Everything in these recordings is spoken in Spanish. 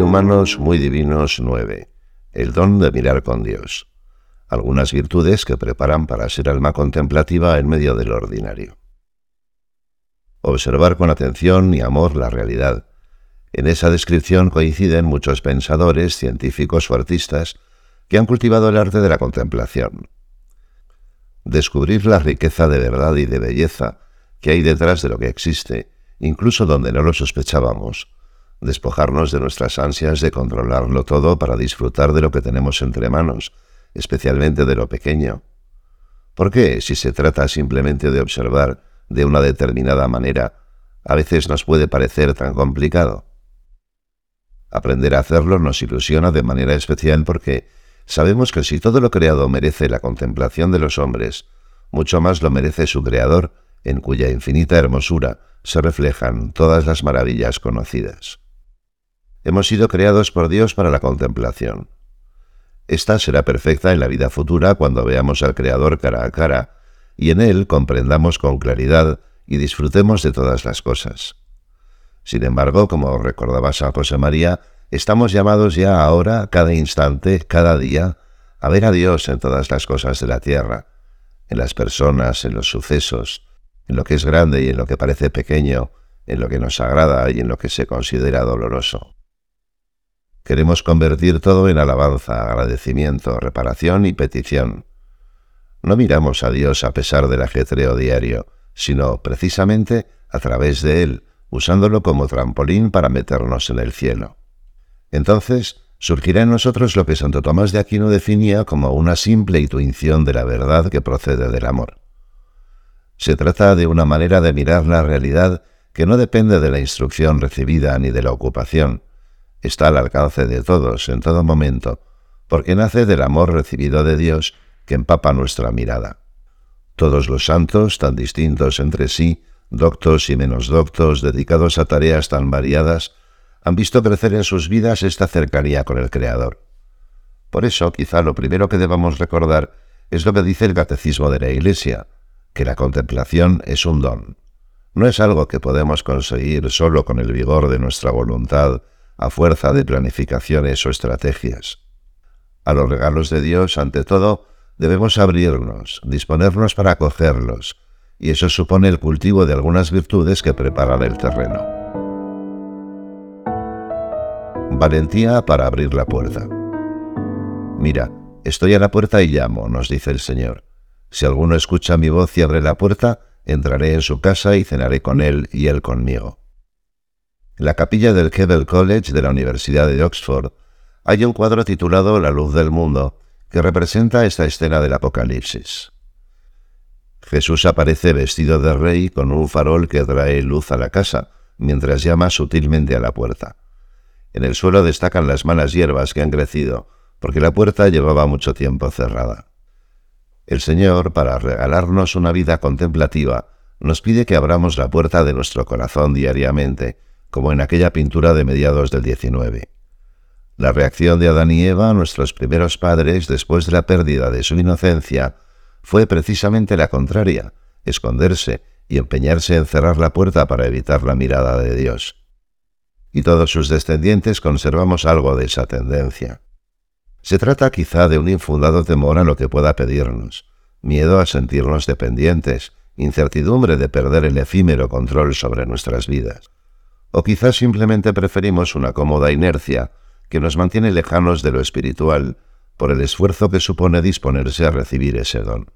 humanos, muy divinos 9. El don de mirar con Dios. Algunas virtudes que preparan para ser alma contemplativa en medio del ordinario. Observar con atención y amor la realidad. En esa descripción coinciden muchos pensadores, científicos o artistas que han cultivado el arte de la contemplación. Descubrir la riqueza de verdad y de belleza que hay detrás de lo que existe, incluso donde no lo sospechábamos, despojarnos de nuestras ansias de controlarlo todo para disfrutar de lo que tenemos entre manos, especialmente de lo pequeño. ¿Por qué, si se trata simplemente de observar de una determinada manera, a veces nos puede parecer tan complicado? Aprender a hacerlo nos ilusiona de manera especial porque sabemos que si todo lo creado merece la contemplación de los hombres, mucho más lo merece su Creador, en cuya infinita hermosura se reflejan todas las maravillas conocidas. Hemos sido creados por Dios para la contemplación. Esta será perfecta en la vida futura cuando veamos al Creador cara a cara y en Él comprendamos con claridad y disfrutemos de todas las cosas. Sin embargo, como recordaba San José María, estamos llamados ya ahora, cada instante, cada día, a ver a Dios en todas las cosas de la tierra, en las personas, en los sucesos, en lo que es grande y en lo que parece pequeño, en lo que nos agrada y en lo que se considera doloroso. Queremos convertir todo en alabanza, agradecimiento, reparación y petición. No miramos a Dios a pesar del ajetreo diario, sino precisamente a través de Él, usándolo como trampolín para meternos en el cielo. Entonces surgirá en nosotros lo que Santo Tomás de Aquino definía como una simple intuición de la verdad que procede del amor. Se trata de una manera de mirar la realidad que no depende de la instrucción recibida ni de la ocupación, está al alcance de todos en todo momento, porque nace del amor recibido de Dios que empapa nuestra mirada. Todos los santos, tan distintos entre sí, doctos y menos doctos, dedicados a tareas tan variadas, han visto crecer en sus vidas esta cercanía con el Creador. Por eso, quizá lo primero que debamos recordar es lo que dice el Catecismo de la Iglesia, que la contemplación es un don. No es algo que podemos conseguir solo con el vigor de nuestra voluntad a fuerza de planificaciones o estrategias. A los regalos de Dios, ante todo, debemos abrirnos, disponernos para acogerlos, y eso supone el cultivo de algunas virtudes que preparan el terreno. Valentía para abrir la puerta. Mira, estoy a la puerta y llamo, nos dice el Señor. Si alguno escucha mi voz y abre la puerta, entraré en su casa y cenaré con él y él conmigo. En la capilla del Keble College de la Universidad de Oxford hay un cuadro titulado La luz del mundo, que representa esta escena del Apocalipsis. Jesús aparece vestido de rey con un farol que trae luz a la casa, mientras llama sutilmente a la puerta. En el suelo destacan las malas hierbas que han crecido, porque la puerta llevaba mucho tiempo cerrada. El Señor, para regalarnos una vida contemplativa, nos pide que abramos la puerta de nuestro corazón diariamente, como en aquella pintura de mediados del XIX. La reacción de Adán y Eva, nuestros primeros padres, después de la pérdida de su inocencia, fue precisamente la contraria, esconderse y empeñarse en cerrar la puerta para evitar la mirada de Dios. Y todos sus descendientes conservamos algo de esa tendencia. Se trata quizá de un infundado temor a lo que pueda pedirnos, miedo a sentirnos dependientes, incertidumbre de perder el efímero control sobre nuestras vidas. O quizás simplemente preferimos una cómoda inercia que nos mantiene lejanos de lo espiritual por el esfuerzo que supone disponerse a recibir ese don.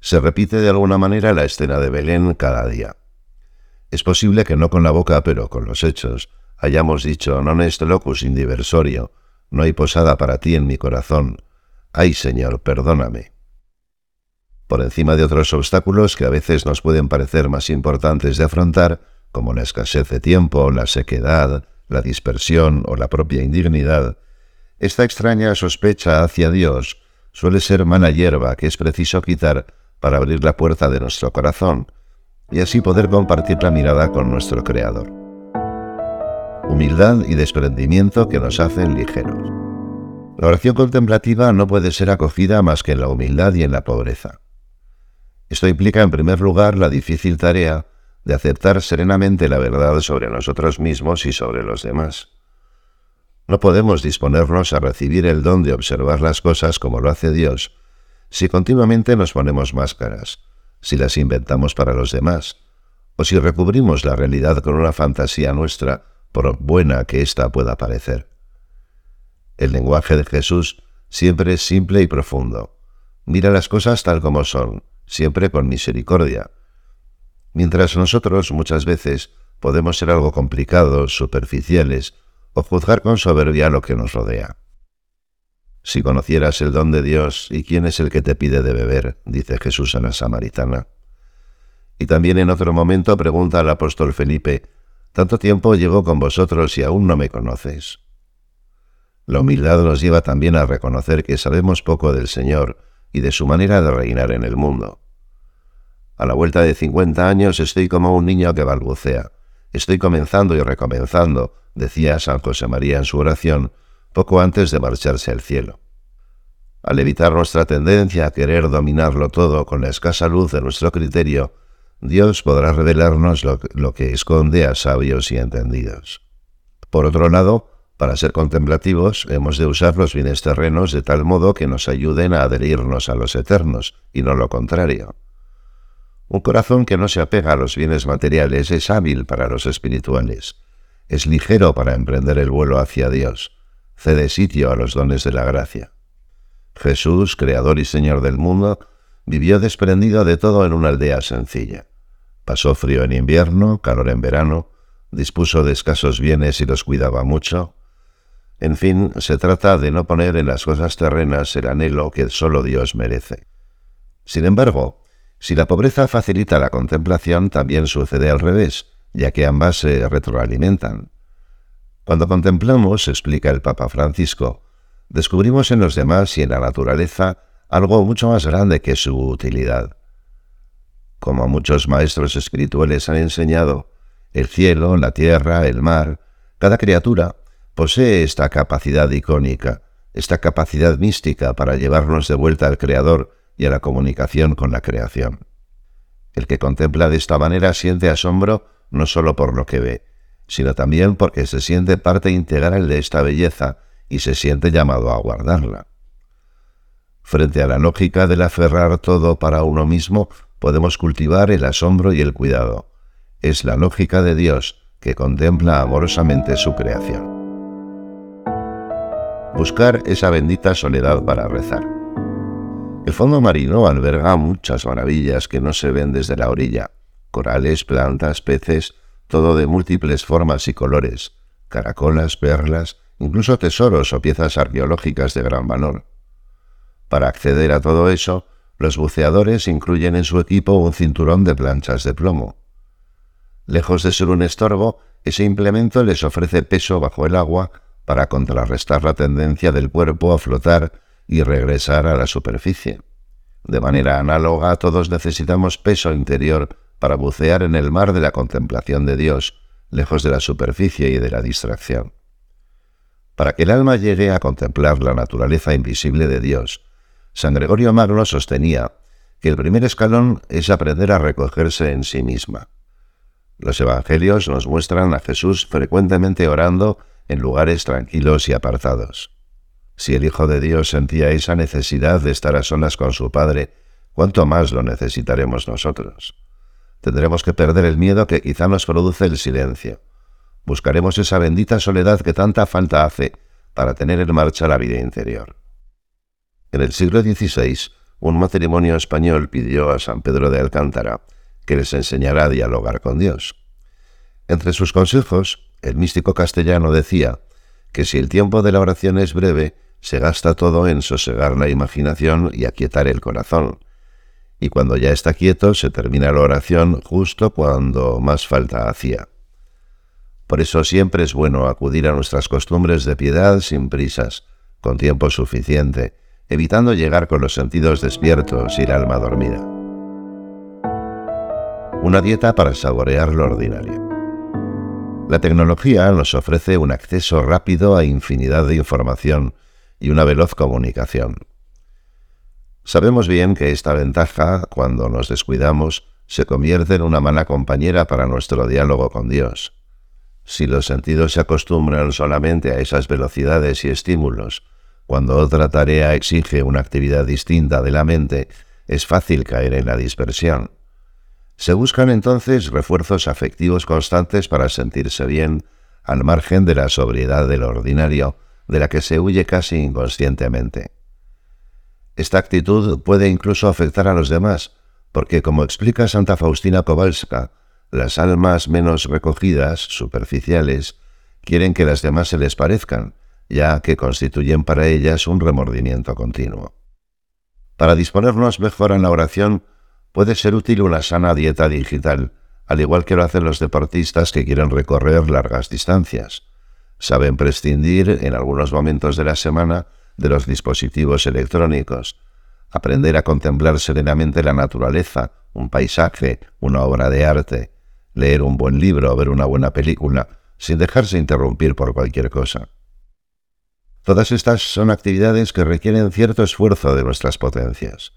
Se repite de alguna manera la escena de Belén cada día. Es posible que no con la boca, pero con los hechos, hayamos dicho non est locus indiversorio, no hay posada para ti en mi corazón. Ay, Señor, perdóname. Por encima de otros obstáculos que a veces nos pueden parecer más importantes de afrontar, como la escasez de tiempo, la sequedad, la dispersión o la propia indignidad, esta extraña sospecha hacia Dios suele ser mala hierba que es preciso quitar para abrir la puerta de nuestro corazón y así poder compartir la mirada con nuestro Creador. Humildad y desprendimiento que nos hacen ligeros. La oración contemplativa no puede ser acogida más que en la humildad y en la pobreza. Esto implica en primer lugar la difícil tarea de aceptar serenamente la verdad sobre nosotros mismos y sobre los demás. No podemos disponernos a recibir el don de observar las cosas como lo hace Dios si continuamente nos ponemos máscaras, si las inventamos para los demás, o si recubrimos la realidad con una fantasía nuestra, por buena que ésta pueda parecer. El lenguaje de Jesús siempre es simple y profundo. Mira las cosas tal como son, siempre con misericordia. Mientras nosotros muchas veces podemos ser algo complicados, superficiales, o juzgar con soberbia lo que nos rodea. Si conocieras el don de Dios y quién es el que te pide de beber, dice Jesús a la samaritana. Y también en otro momento pregunta al apóstol Felipe, tanto tiempo llevo con vosotros y aún no me conocéis. La humildad nos lleva también a reconocer que sabemos poco del Señor y de su manera de reinar en el mundo. A la vuelta de cincuenta años estoy como un niño que balbucea. Estoy comenzando y recomenzando, decía San José María en su oración, poco antes de marcharse al cielo. Al evitar nuestra tendencia a querer dominarlo todo con la escasa luz de nuestro criterio, Dios podrá revelarnos lo, lo, que esconde a sabios y entendidos. Por otro lado, para ser contemplativos hemos de usar los bienes terrenos de tal modo que nos ayuden a adherirnos a los eternos, y no lo contrario. Un corazón que no se apega a los bienes materiales es hábil para los espirituales, es ligero para emprender el vuelo hacia Dios, cede sitio a los dones de la gracia. Jesús, Creador y Señor del mundo, Vivió desprendido de todo en una aldea sencilla. Pasó frío en invierno, calor en verano, dispuso de escasos bienes y los cuidaba mucho. En fin, se trata de no poner en las cosas terrenas el anhelo que sólo Dios merece. Sin embargo, si la pobreza facilita la contemplación, también sucede al revés, ya que ambas se retroalimentan. Cuando contemplamos, explica el Papa Francisco, descubrimos en los demás y en la naturaleza algo mucho más grande que su utilidad. Como muchos maestros espirituales han enseñado, el cielo, la tierra, el mar, cada criatura posee esta capacidad icónica, esta capacidad mística para llevarnos de vuelta al Creador y a la comunicación con la creación. El que contempla de esta manera siente asombro no sólo por lo que ve, sino también porque se siente parte integral de esta belleza y se siente llamado a guardarla. Frente a la lógica del aferrar todo para uno mismo, podemos cultivar el asombro y el cuidado. Es la lógica de Dios que contempla amorosamente su creación. Buscar esa bendita soledad para rezar. El fondo marino alberga muchas maravillas que no se ven desde la orilla. Corales, plantas, peces, todo de múltiples formas y colores, caracolas, perlas, incluso tesoros o piezas arqueológicas de gran valor. Para acceder a todo eso, los buceadores incluyen en su equipo un cinturón de planchas de plomo. Lejos de ser un estorbo, ese implemento les ofrece peso bajo el agua para contrarrestar la tendencia del cuerpo a flotar y regresar a la superficie. De manera análoga, todos necesitamos peso interior para bucear en el mar de la contemplación de Dios, lejos de la superficie y de la distracción. Para que el alma llegue a contemplar la naturaleza invisible de Dios, San Gregorio Magno sostenía que el primer escalón es aprender a recogerse en sí misma. Los evangelios nos muestran a Jesús frecuentemente orando en lugares tranquilos y apartados. Si el Hijo de Dios sentía esa necesidad de estar a solas con su Padre, ¿cuánto más lo necesitaremos nosotros? Tendremos que perder el miedo que quizá nos produce el silencio. Buscaremos esa bendita soledad que tanta falta hace para tener en marcha la vida interior. En el siglo XVI, un matrimonio español pidió a San Pedro de Alcántara que les enseñara a dialogar con Dios. Entre sus consejos, el místico castellano decía que si el tiempo de la oración es breve, se gasta todo en sosegar la imaginación y aquietar el corazón. Y cuando ya está quieto, se termina la oración justo cuando más falta hacía. Por eso siempre es bueno acudir a nuestras costumbres de piedad sin prisas, con tiempo suficiente, evitando llegar con los sentidos despiertos y el alma dormida. Una dieta para saborear lo ordinario. La tecnología nos ofrece un acceso rápido a infinidad de información y una veloz comunicación. Sabemos bien que esta ventaja, cuando nos descuidamos, se convierte en una mala compañera para nuestro diálogo con Dios. Si los sentidos se acostumbran solamente a esas velocidades y estímulos, cuando otra tarea exige una actividad distinta de la mente, es fácil caer en la dispersión. Se buscan entonces refuerzos afectivos constantes para sentirse bien, al margen de la sobriedad del ordinario, de la que se huye casi inconscientemente. Esta actitud puede incluso afectar a los demás, porque como explica Santa Faustina Kowalska, las almas menos recogidas, superficiales, quieren que las demás se les parezcan, ya que constituyen para ellas un remordimiento continuo. Para disponernos mejor en la oración, puede ser útil una sana dieta digital, al igual que lo hacen los deportistas que quieren recorrer largas distancias. Saben prescindir en algunos momentos de la semana de los dispositivos electrónicos, aprender a contemplar serenamente la naturaleza, un paisaje, una obra de arte, leer un buen libro o ver una buena película, sin dejarse interrumpir por cualquier cosa. Todas estas son actividades que requieren cierto esfuerzo de nuestras potencias,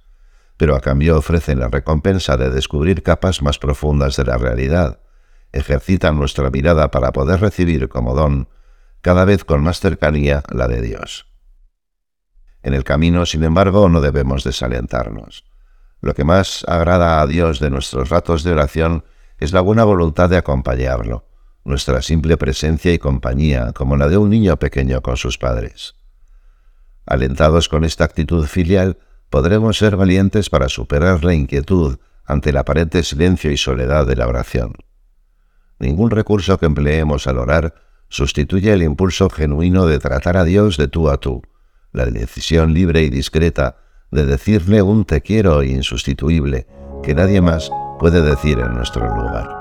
pero a cambio ofrecen la recompensa de descubrir capas más profundas de la realidad, ejercitan nuestra mirada para poder recibir como don, cada vez con más cercanía, la de Dios. En el camino, sin embargo, no debemos desalentarnos. Lo que más agrada a Dios de nuestros ratos de oración es la buena voluntad de acompañarlo, nuestra simple presencia y compañía, como la de un niño pequeño con sus padres. Alentados con esta actitud filial, podremos ser valientes para superar la inquietud ante el aparente silencio y soledad de la oración. Ningún recurso que empleemos al orar sustituye el impulso genuino de tratar a Dios de tú a tú, la decisión libre y discreta de decirle un te quiero insustituible que nadie más puede decir en nuestro lugar.